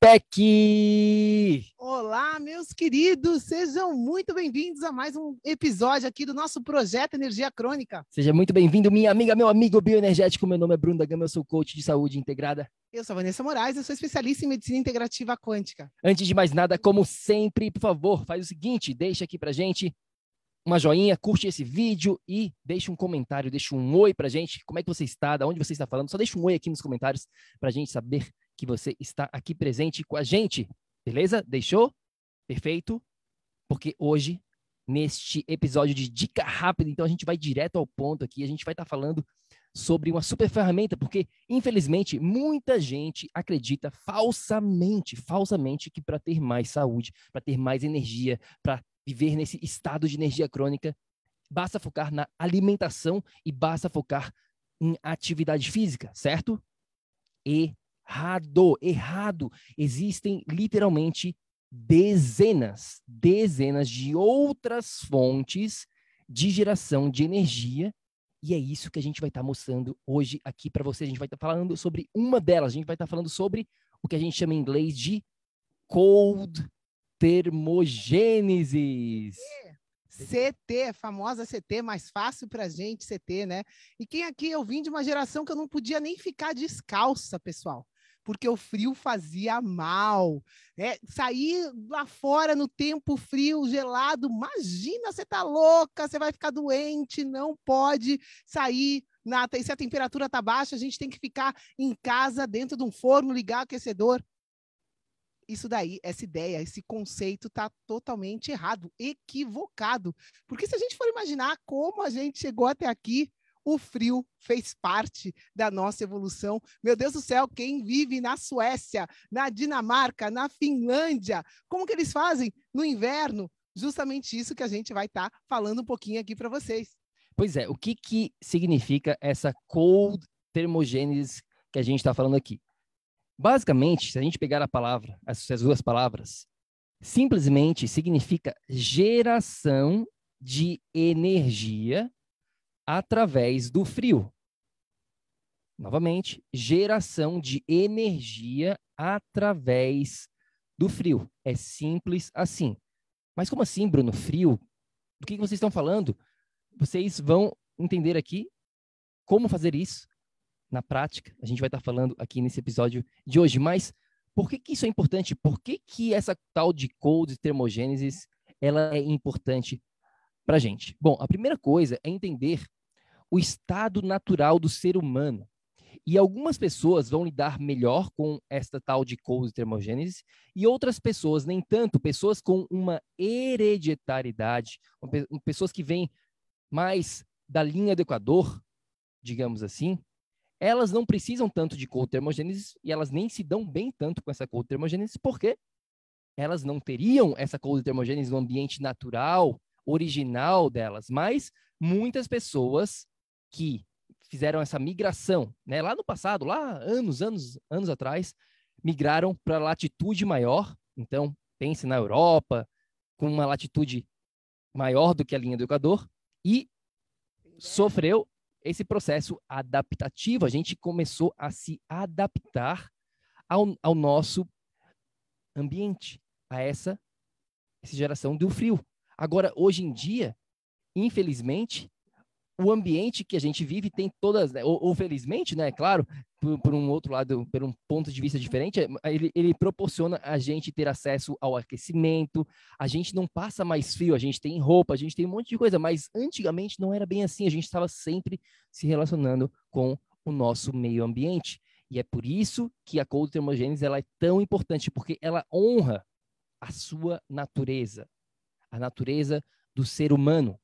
PEC! Olá, meus queridos, sejam muito bem-vindos a mais um episódio aqui do nosso projeto Energia Crônica. Seja muito bem-vindo, minha amiga, meu amigo bioenergético. Meu nome é Bruno da Gama, eu sou coach de saúde integrada. Eu sou a Vanessa Moraes, eu sou especialista em medicina integrativa quântica. Antes de mais nada, como sempre, por favor, faz o seguinte, deixa aqui pra gente uma joinha, curte esse vídeo e deixe um comentário, deixe um oi pra gente. Como é que você está? Da onde você está falando? Só deixa um oi aqui nos comentários pra gente saber que você está aqui presente com a gente. Beleza? Deixou? Perfeito? Porque hoje, neste episódio de dica rápida, então a gente vai direto ao ponto aqui, a gente vai estar tá falando sobre uma super ferramenta, porque infelizmente muita gente acredita falsamente, falsamente que para ter mais saúde, para ter mais energia, para viver nesse estado de energia crônica, basta focar na alimentação e basta focar em atividade física, certo? Errado, errado. Existem literalmente dezenas, dezenas de outras fontes de geração de energia e é isso que a gente vai estar tá mostrando hoje aqui para você. A gente vai estar tá falando sobre uma delas. A gente vai estar tá falando sobre o que a gente chama em inglês de cold termogênesis. CT, famosa CT, mais fácil para gente CT, né? E quem aqui eu vim de uma geração que eu não podia nem ficar descalça, pessoal, porque o frio fazia mal. É, sair lá fora no tempo frio, gelado, imagina, você tá louca, você vai ficar doente, não pode sair. Na, se a temperatura tá baixa, a gente tem que ficar em casa, dentro de um forno, ligar o aquecedor isso daí, essa ideia, esse conceito está totalmente errado, equivocado. Porque se a gente for imaginar como a gente chegou até aqui, o frio fez parte da nossa evolução. Meu Deus do céu, quem vive na Suécia, na Dinamarca, na Finlândia, como que eles fazem no inverno? Justamente isso que a gente vai estar tá falando um pouquinho aqui para vocês. Pois é, o que, que significa essa cold termogênese que a gente está falando aqui? Basicamente, se a gente pegar a palavra, essas duas palavras, simplesmente significa geração de energia através do frio. Novamente, geração de energia através do frio. É simples assim. Mas como assim, Bruno? Frio? Do que vocês estão falando? Vocês vão entender aqui como fazer isso na prática. A gente vai estar falando aqui nesse episódio de hoje. Mas por que, que isso é importante? Por que, que essa tal de cold termogênesis ela é importante para gente? Bom, a primeira coisa é entender o estado natural do ser humano. E algumas pessoas vão lidar melhor com esta tal de cold termogênese e outras pessoas nem tanto, pessoas com uma hereditariedade, pessoas que vêm mais da linha do Equador, digamos assim, elas não precisam tanto de cotermogênese e elas nem se dão bem tanto com essa cotermogênese porque elas não teriam essa cotermogênese no ambiente natural, original delas, mas muitas pessoas que fizeram essa migração, né, lá no passado, lá anos, anos, anos atrás, migraram para latitude maior, então pense na Europa, com uma latitude maior do que a linha do Equador e sofreu esse processo adaptativo. A gente começou a se adaptar ao, ao nosso ambiente, a essa, essa geração do frio. Agora, hoje em dia, infelizmente, o ambiente que a gente vive tem todas, né, ou, ou, felizmente, né, claro, por, por, um outro lado, por um ponto de vista diferente, ele, ele, proporciona a gente ter acesso ao aquecimento, a gente não passa mais frio, a gente tem roupa, a gente tem um monte de coisa, mas antigamente não era bem assim, a gente estava sempre se relacionando com o nosso meio ambiente. E é por isso que a cold termogênese ela é tão importante, porque ela honra a sua natureza, a natureza do ser humano.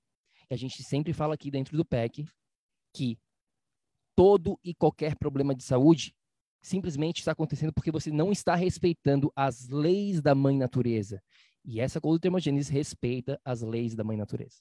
A gente sempre fala aqui dentro do PEC que todo e qualquer problema de saúde simplesmente está acontecendo porque você não está respeitando as leis da mãe natureza. E essa colotermogênese respeita as leis da mãe natureza.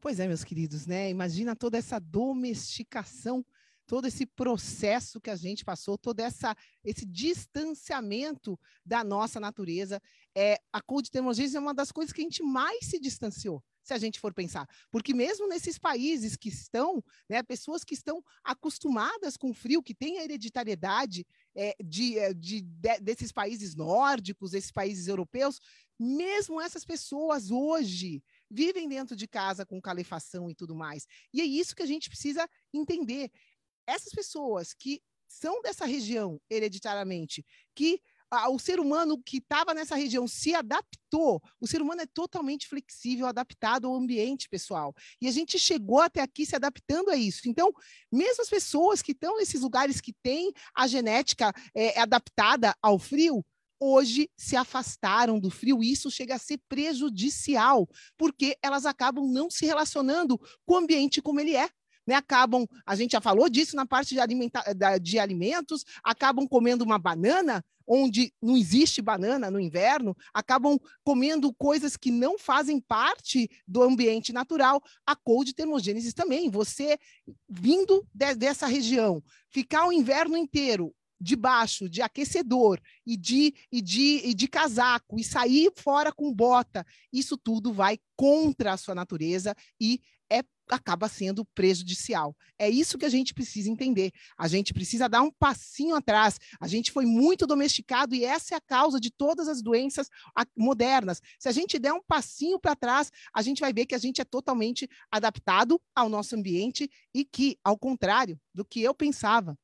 Pois é, meus queridos, né? Imagina toda essa domesticação, todo esse processo que a gente passou, todo essa, esse distanciamento da nossa natureza. É, a colotermogênese é uma das coisas que a gente mais se distanciou se a gente for pensar. Porque mesmo nesses países que estão, né, pessoas que estão acostumadas com frio, que têm a hereditariedade é, de, é, de, de, desses países nórdicos, esses países europeus, mesmo essas pessoas hoje vivem dentro de casa com calefação e tudo mais. E é isso que a gente precisa entender. Essas pessoas que são dessa região hereditariamente, que o ser humano que estava nessa região se adaptou. O ser humano é totalmente flexível, adaptado ao ambiente pessoal. E a gente chegou até aqui se adaptando a isso. Então, mesmo as pessoas que estão nesses lugares que têm a genética é, adaptada ao frio, hoje se afastaram do frio. Isso chega a ser prejudicial, porque elas acabam não se relacionando com o ambiente como ele é né, acabam, a gente já falou disso na parte de, alimenta, de alimentos, acabam comendo uma banana, onde não existe banana no inverno, acabam comendo coisas que não fazem parte do ambiente natural. A cold termogênese também. Você vindo de, dessa região, ficar o inverno inteiro debaixo de aquecedor e de, e, de, e de casaco e sair fora com bota, isso tudo vai contra a sua natureza e acaba sendo prejudicial. É isso que a gente precisa entender. A gente precisa dar um passinho atrás. A gente foi muito domesticado e essa é a causa de todas as doenças modernas. Se a gente der um passinho para trás, a gente vai ver que a gente é totalmente adaptado ao nosso ambiente e que, ao contrário do que eu pensava,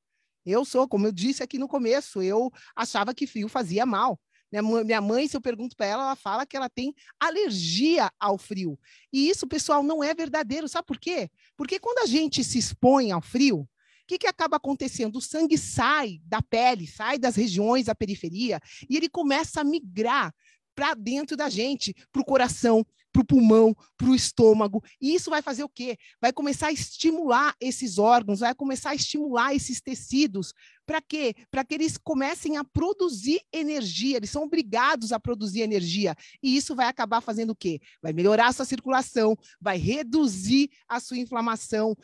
eu sou, como eu disse aqui no começo, eu achava que frio fazia mal. Minha mãe, se eu pergunto para ela, ela fala que ela tem alergia ao frio. E isso, pessoal, não é verdadeiro. Sabe por quê? Porque quando a gente se expõe ao frio, o que, que acaba acontecendo? O sangue sai da pele, sai das regiões da periferia e ele começa a migrar para dentro da gente, para o coração, para o pulmão, para o estômago. E isso vai fazer o quê? Vai começar a estimular esses órgãos, vai começar a estimular esses tecidos. Para quê? Para que eles comecem a produzir energia, eles são obrigados a produzir energia. E isso vai acabar fazendo o quê? Vai melhorar a sua circulação, vai reduzir a sua inflamação.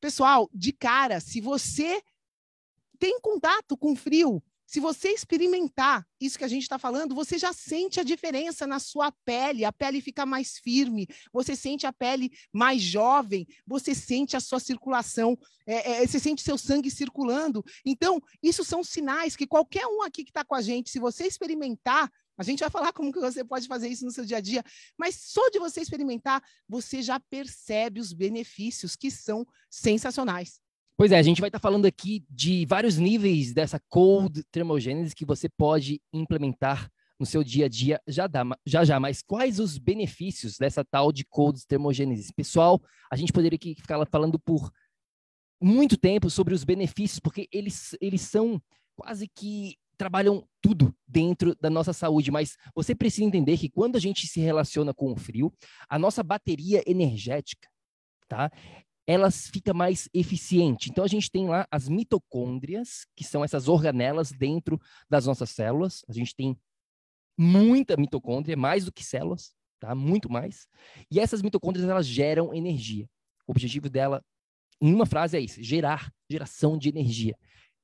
Pessoal, de cara, se você tem contato com frio, se você experimentar isso que a gente está falando, você já sente a diferença na sua pele, a pele fica mais firme, você sente a pele mais jovem, você sente a sua circulação, é, é, você sente seu sangue circulando. Então, isso são sinais que qualquer um aqui que está com a gente, se você experimentar, a gente vai falar como que você pode fazer isso no seu dia a dia, mas só de você experimentar, você já percebe os benefícios que são sensacionais. Pois é, a gente vai estar tá falando aqui de vários níveis dessa cold thermogênese que você pode implementar no seu dia a dia já, dá, já já, mas quais os benefícios dessa tal de cold thermogênese? Pessoal, a gente poderia ficar falando por muito tempo sobre os benefícios, porque eles, eles são quase que trabalham tudo dentro da nossa saúde, mas você precisa entender que quando a gente se relaciona com o frio, a nossa bateria energética, tá? Ela fica mais eficiente. Então, a gente tem lá as mitocôndrias, que são essas organelas dentro das nossas células. A gente tem muita mitocôndria, mais do que células, tá? Muito mais. E essas mitocôndrias, elas geram energia. O objetivo dela, em uma frase, é isso: gerar, geração de energia.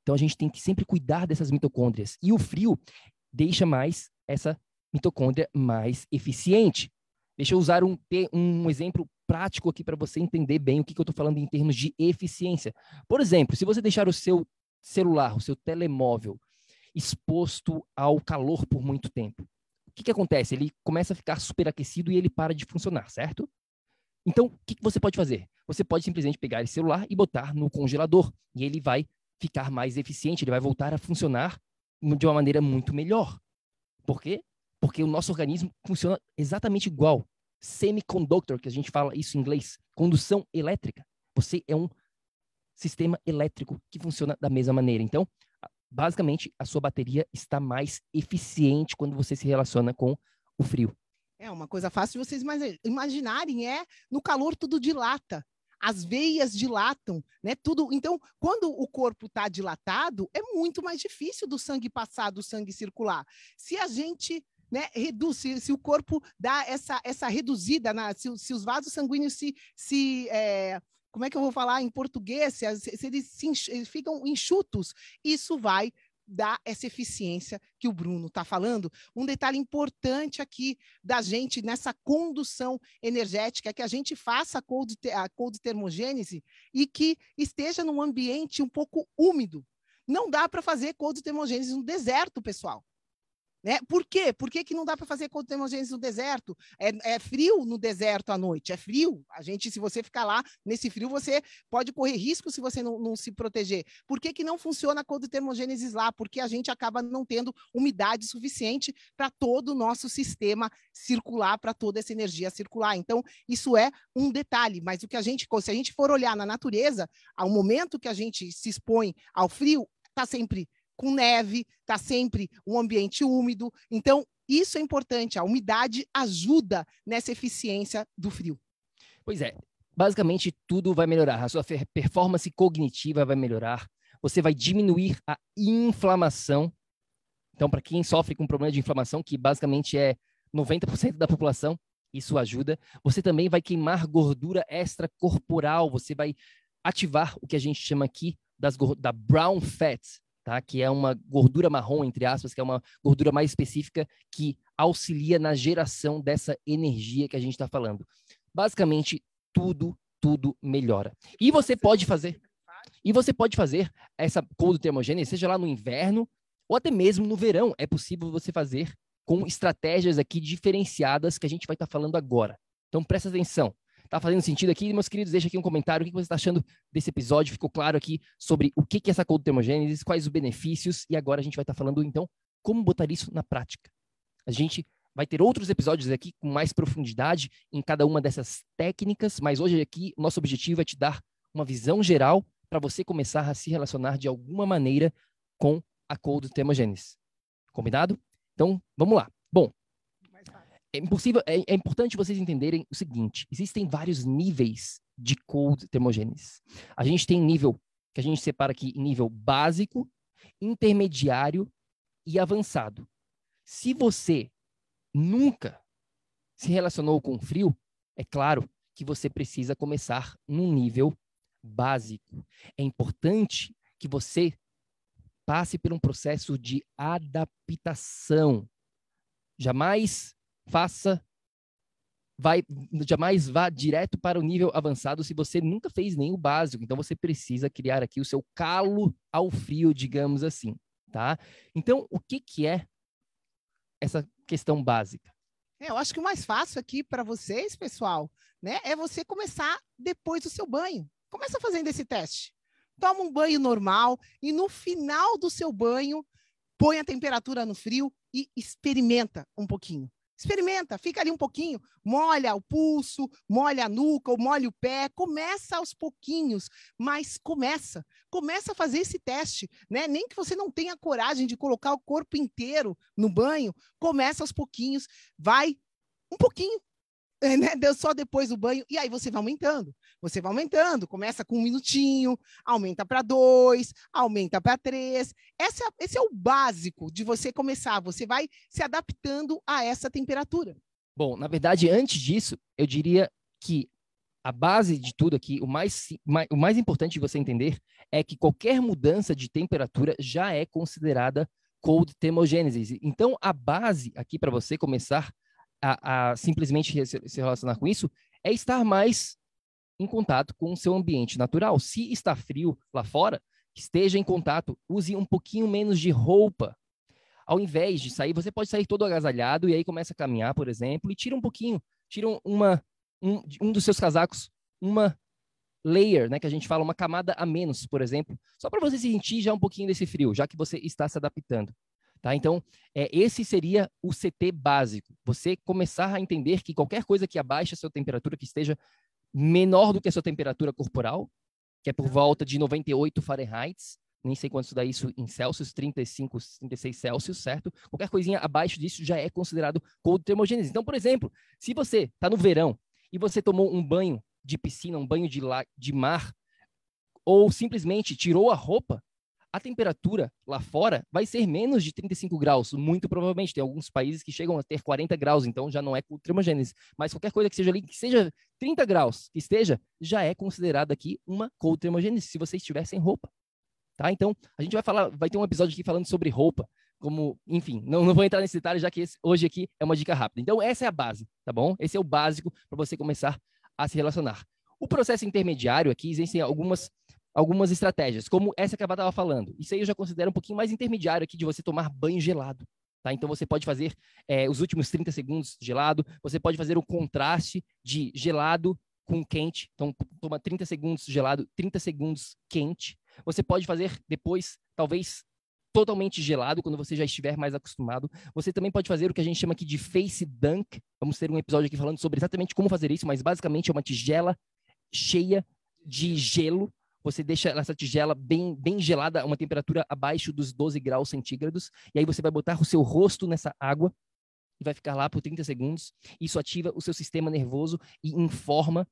Então, a gente tem que sempre cuidar dessas mitocôndrias. E o frio deixa mais essa mitocôndria mais eficiente. Deixa eu usar um, um exemplo prático aqui para você entender bem o que, que eu estou falando em termos de eficiência. Por exemplo, se você deixar o seu celular, o seu telemóvel exposto ao calor por muito tempo, o que, que acontece? Ele começa a ficar superaquecido e ele para de funcionar, certo? Então, o que, que você pode fazer? Você pode simplesmente pegar esse celular e botar no congelador e ele vai ficar mais eficiente, ele vai voltar a funcionar de uma maneira muito melhor. Por quê? Porque o nosso organismo funciona exatamente igual. Semiconductor, que a gente fala isso em inglês, condução elétrica. Você é um sistema elétrico que funciona da mesma maneira. Então, basicamente, a sua bateria está mais eficiente quando você se relaciona com o frio. É uma coisa fácil de vocês imaginarem, é no calor tudo dilata as veias dilatam, né? Tudo. Então, quando o corpo está dilatado, é muito mais difícil do sangue passar, do sangue circular. Se a gente né, reduz, se, se, o corpo dá essa, essa reduzida, na, se, se os vasos sanguíneos se, se é, como é que eu vou falar em português, se, se eles, se, eles ficam enxutos, isso vai dar essa eficiência que o Bruno está falando. Um detalhe importante aqui da gente nessa condução energética é que a gente faça a cold, a cold termogênese e que esteja num ambiente um pouco úmido. Não dá para fazer cold termogênese no deserto, pessoal. Né? Por quê? Por que, que não dá para fazer contemogênese no deserto? É, é, frio no deserto à noite, é frio. A gente, se você ficar lá nesse frio, você pode correr risco se você não, não se proteger. Por que, que não funciona a contemogênese lá? Porque a gente acaba não tendo umidade suficiente para todo o nosso sistema circular, para toda essa energia circular. Então, isso é um detalhe, mas o que a gente, se a gente for olhar na natureza, ao momento que a gente se expõe ao frio, está sempre com neve, está sempre um ambiente úmido. Então, isso é importante. A umidade ajuda nessa eficiência do frio. Pois é. Basicamente, tudo vai melhorar. A sua performance cognitiva vai melhorar. Você vai diminuir a inflamação. Então, para quem sofre com problema de inflamação, que basicamente é 90% da população, isso ajuda. Você também vai queimar gordura extracorporal. Você vai ativar o que a gente chama aqui das, da brown fat, tá? que é uma gordura marrom, entre aspas, que é uma gordura mais específica que auxilia na geração dessa energia que a gente está falando. Basicamente, tudo, tudo melhora. E você pode fazer. E você pode fazer essa cold termogênese, seja lá no inverno ou até mesmo no verão. É possível você fazer com estratégias aqui diferenciadas que a gente vai estar tá falando agora. Então presta atenção. Tá fazendo sentido aqui? Meus queridos, deixa aqui um comentário. O que você está achando desse episódio? Ficou claro aqui sobre o que é essa cold termogênese, quais os benefícios, e agora a gente vai estar tá falando, então, como botar isso na prática. A gente vai ter outros episódios aqui com mais profundidade em cada uma dessas técnicas, mas hoje aqui nosso objetivo é te dar uma visão geral para você começar a se relacionar de alguma maneira com a cold termogênese. Combinado? Então, vamos lá. É impossível, é, é, importante vocês entenderem o seguinte: existem vários níveis de cold termogênese. A gente tem nível que a gente separa aqui em nível básico, intermediário e avançado. Se você nunca se relacionou com frio, é claro que você precisa começar num nível básico. É importante que você passe por um processo de adaptação. Jamais faça, vai, jamais vá direto para o nível avançado se você nunca fez nem o básico. Então você precisa criar aqui o seu calo ao frio, digamos assim, tá? Então, o que que é essa questão básica? É, eu acho que o mais fácil aqui para vocês, pessoal, né, é você começar depois do seu banho. Começa fazendo esse teste. Toma um banho normal e no final do seu banho, põe a temperatura no frio e experimenta um pouquinho. Experimenta, fica ali um pouquinho, molha o pulso, molha a nuca, ou molha o pé, começa aos pouquinhos, mas começa, começa a fazer esse teste, né? Nem que você não tenha coragem de colocar o corpo inteiro no banho, começa aos pouquinhos, vai um pouquinho, né? Deu só depois do banho, e aí você vai aumentando. Você vai aumentando, começa com um minutinho, aumenta para dois, aumenta para três. Esse é, o básico de você começar. Você vai se adaptando a essa temperatura. Bom, na verdade, antes disso, eu diria que a base de tudo aqui, o mais, o mais importante de você entender é que qualquer mudança de temperatura já é considerada cold thermogenesis. Então, a base aqui para você começar a, a simplesmente se relacionar com isso é estar mais em contato com o seu ambiente natural. Se está frio lá fora, esteja em contato, use um pouquinho menos de roupa. Ao invés de sair, você pode sair todo agasalhado e aí começa a caminhar, por exemplo, e tira um pouquinho, tira uma, um, um dos seus casacos, uma layer, né, que a gente fala, uma camada a menos, por exemplo, só para você sentir já um pouquinho desse frio, já que você está se adaptando. Tá? Então, é, esse seria o CT básico. Você começar a entender que qualquer coisa que abaixe a sua temperatura, que esteja menor do que a sua temperatura corporal, que é por volta de 98 Fahrenheit, nem sei quanto dá isso em Celsius, 35, 36 Celsius, certo? Qualquer coisinha abaixo disso já é considerado cold termogênese. Então, por exemplo, se você está no verão e você tomou um banho de piscina, um banho de, la, de mar, ou simplesmente tirou a roupa, a temperatura lá fora vai ser menos de 35 graus, muito provavelmente. Tem alguns países que chegam a ter 40 graus, então já não é termogênese. Mas qualquer coisa que seja ali, que seja 30 graus, que esteja, já é considerada aqui uma cold termogênese, se você estiver sem roupa. Tá? Então, a gente vai falar, vai ter um episódio aqui falando sobre roupa, como, enfim, não, não vou entrar nesse detalhe, já que esse, hoje aqui é uma dica rápida. Então, essa é a base, tá bom? Esse é o básico para você começar a se relacionar. O processo intermediário aqui existem algumas algumas estratégias, como essa que a Vá estava falando. Isso aí eu já considero um pouquinho mais intermediário aqui de você tomar banho gelado. Tá? Então você pode fazer é, os últimos 30 segundos gelado, você pode fazer o contraste de gelado com quente. Então, toma 30 segundos gelado, 30 segundos quente. Você pode fazer depois, talvez, totalmente gelado, quando você já estiver mais acostumado. Você também pode fazer o que a gente chama aqui de face dunk. Vamos ter um episódio aqui falando sobre exatamente como fazer isso, mas basicamente é uma tigela cheia de gelo você deixa essa tigela bem, bem gelada, a uma temperatura abaixo dos 12 graus centígrados, e aí você vai botar o seu rosto nessa água e vai ficar lá por 30 segundos. Isso ativa o seu sistema nervoso e informa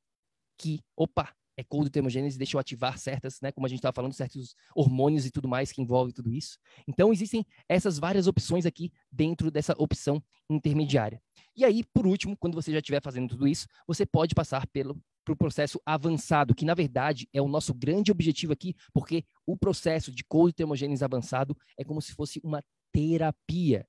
que, opa, é cold termogênese, deixa eu ativar certas, né, como a gente estava falando, certos hormônios e tudo mais que envolve tudo isso. Então, existem essas várias opções aqui dentro dessa opção intermediária. E aí, por último, quando você já estiver fazendo tudo isso, você pode passar pelo para o processo avançado, que na verdade é o nosso grande objetivo aqui, porque o processo de cold termogênese avançado é como se fosse uma terapia.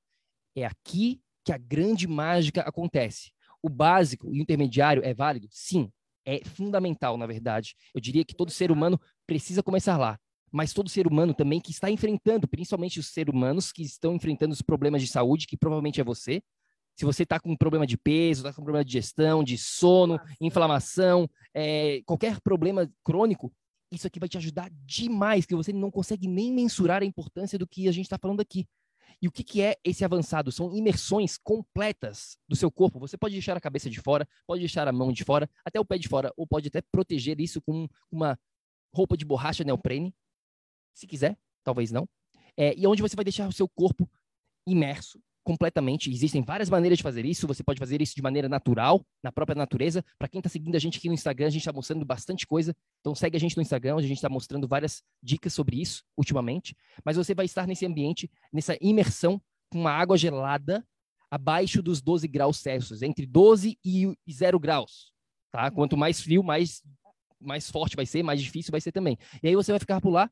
É aqui que a grande mágica acontece. O básico e o intermediário é válido? Sim, é fundamental, na verdade. Eu diria que todo ser humano precisa começar lá. Mas todo ser humano também que está enfrentando, principalmente os seres humanos que estão enfrentando os problemas de saúde, que provavelmente é você, se você está com problema de peso, está com problema de digestão, de sono, inflamação, é, qualquer problema crônico, isso aqui vai te ajudar demais, que você não consegue nem mensurar a importância do que a gente está falando aqui. E o que, que, é esse avançado? São imersões completas do seu corpo. Você pode deixar a cabeça de fora, pode deixar a mão de fora, até o pé de fora, ou pode até proteger isso com uma roupa de borracha neoprene, se quiser, talvez não. É, e onde você vai deixar o seu corpo imerso completamente. Existem várias maneiras de fazer isso. Você pode fazer isso de maneira natural, na própria natureza. Para quem está seguindo a gente aqui no Instagram, a gente está mostrando bastante coisa. Então segue a gente no Instagram, a gente está mostrando várias dicas sobre isso ultimamente. Mas você vai estar nesse ambiente, nessa imersão com uma água gelada abaixo dos 12 graus Celsius, entre 12 e 0 graus. Tá? Quanto mais frio, mais, mais forte vai ser, mais difícil vai ser também. E aí você vai ficar por lá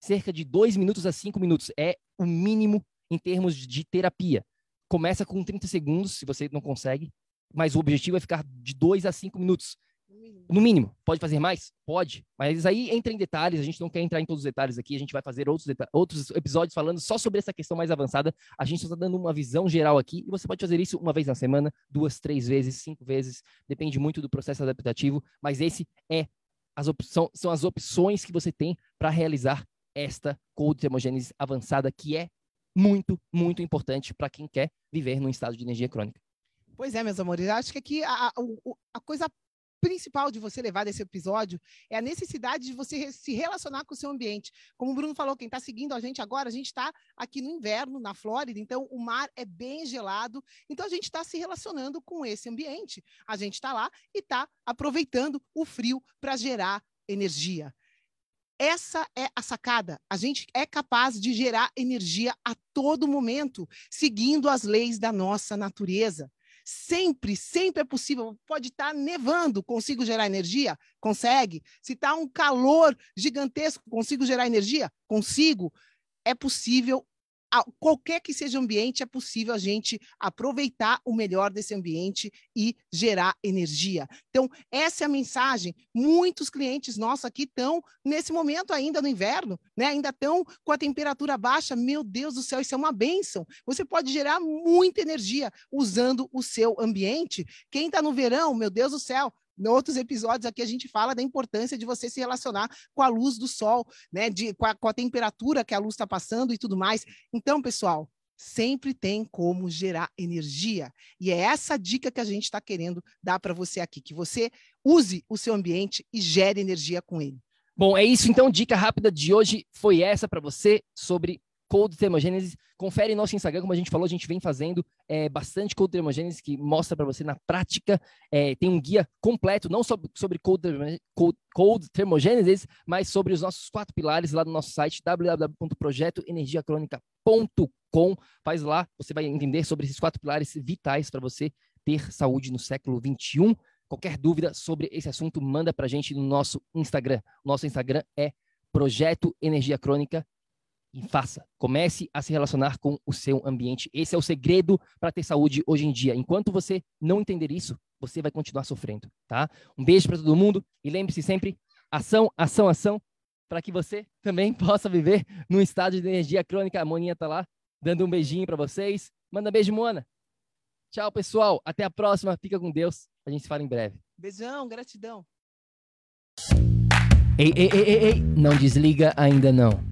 cerca de 2 minutos a 5 minutos. É o mínimo em termos de terapia. Começa com 30 segundos, se você não consegue, mas o objetivo é ficar de 2 a 5 minutos. No mínimo. Pode fazer mais? Pode. Mas aí entra em detalhes, a gente não quer entrar em todos os detalhes aqui, a gente vai fazer outros, outros episódios falando só sobre essa questão mais avançada. A gente está dando uma visão geral aqui e você pode fazer isso uma vez na semana, duas, três vezes, cinco vezes, depende muito do processo adaptativo, mas esse é as opções, são as opções que você tem para realizar esta cold termogênese avançada, que é muito, muito importante para quem quer viver num estado de energia crônica. Pois é, meus amores, acho que aqui a, a, a coisa principal de você levar desse episódio é a necessidade de você se relacionar com o seu ambiente. Como o Bruno falou, quem está seguindo a gente agora, a gente está aqui no inverno, na Flórida, então o mar é bem gelado, então a gente está se relacionando com esse ambiente. A gente está lá e está aproveitando o frio para gerar energia. Essa é a sacada. A gente é capaz de gerar energia a todo momento, seguindo as leis da nossa natureza. Sempre, sempre é possível. Pode estar nevando, consigo gerar energia? Consegue. Se está um calor gigantesco, consigo gerar energia? Consigo. É possível qualquer que seja o ambiente, é possível a gente aproveitar o melhor desse ambiente e gerar energia. Então, essa é a mensagem. Muitos clientes nossos aqui estão, nesse momento ainda no inverno, né? ainda estão com a temperatura baixa. Meu Deus do céu, isso é uma benção. Você pode gerar muita energia usando o seu ambiente. Quem está no verão, meu Deus do céu, em outros episódios aqui a gente fala da importância de você se relacionar com a luz do sol, né? De, com, a, com a temperatura que a luz está passando e tudo mais. Então, pessoal, sempre tem como gerar energia. E é essa dica que a gente está querendo dar para você aqui, que você use o seu ambiente e gere energia com ele. Bom, é isso então. Dica rápida de hoje foi essa para você sobre Cold Thermogênese. Confere nosso Instagram, como a gente falou, a gente vem fazendo é, bastante Cold Thermogênese que mostra para você na prática. É, tem um guia completo, não sobre, sobre Cold, Thermogênesis, mas sobre os nossos quatro pilares lá no nosso site www.projetoenergiacronica.com. Faz lá, você vai entender sobre esses quatro pilares vitais para você ter saúde no século 21. Qualquer dúvida sobre esse assunto, manda para a gente no nosso Instagram. Nosso Instagram é Projeto Energia Crônica e faça. Comece a se relacionar com o seu ambiente. Esse é o segredo para ter saúde hoje em dia. Enquanto você não entender isso, você vai continuar sofrendo, tá? Um beijo para todo mundo e lembre-se sempre: ação, ação, ação, para que você também possa viver num estado de energia crônica. A Moninha tá lá dando um beijinho para vocês. Manda beijo, Mona. Tchau, pessoal. Até a próxima. Fica com Deus. A gente se fala em breve. Beijão, gratidão. Ei, ei, ei, ei, ei. Não desliga ainda não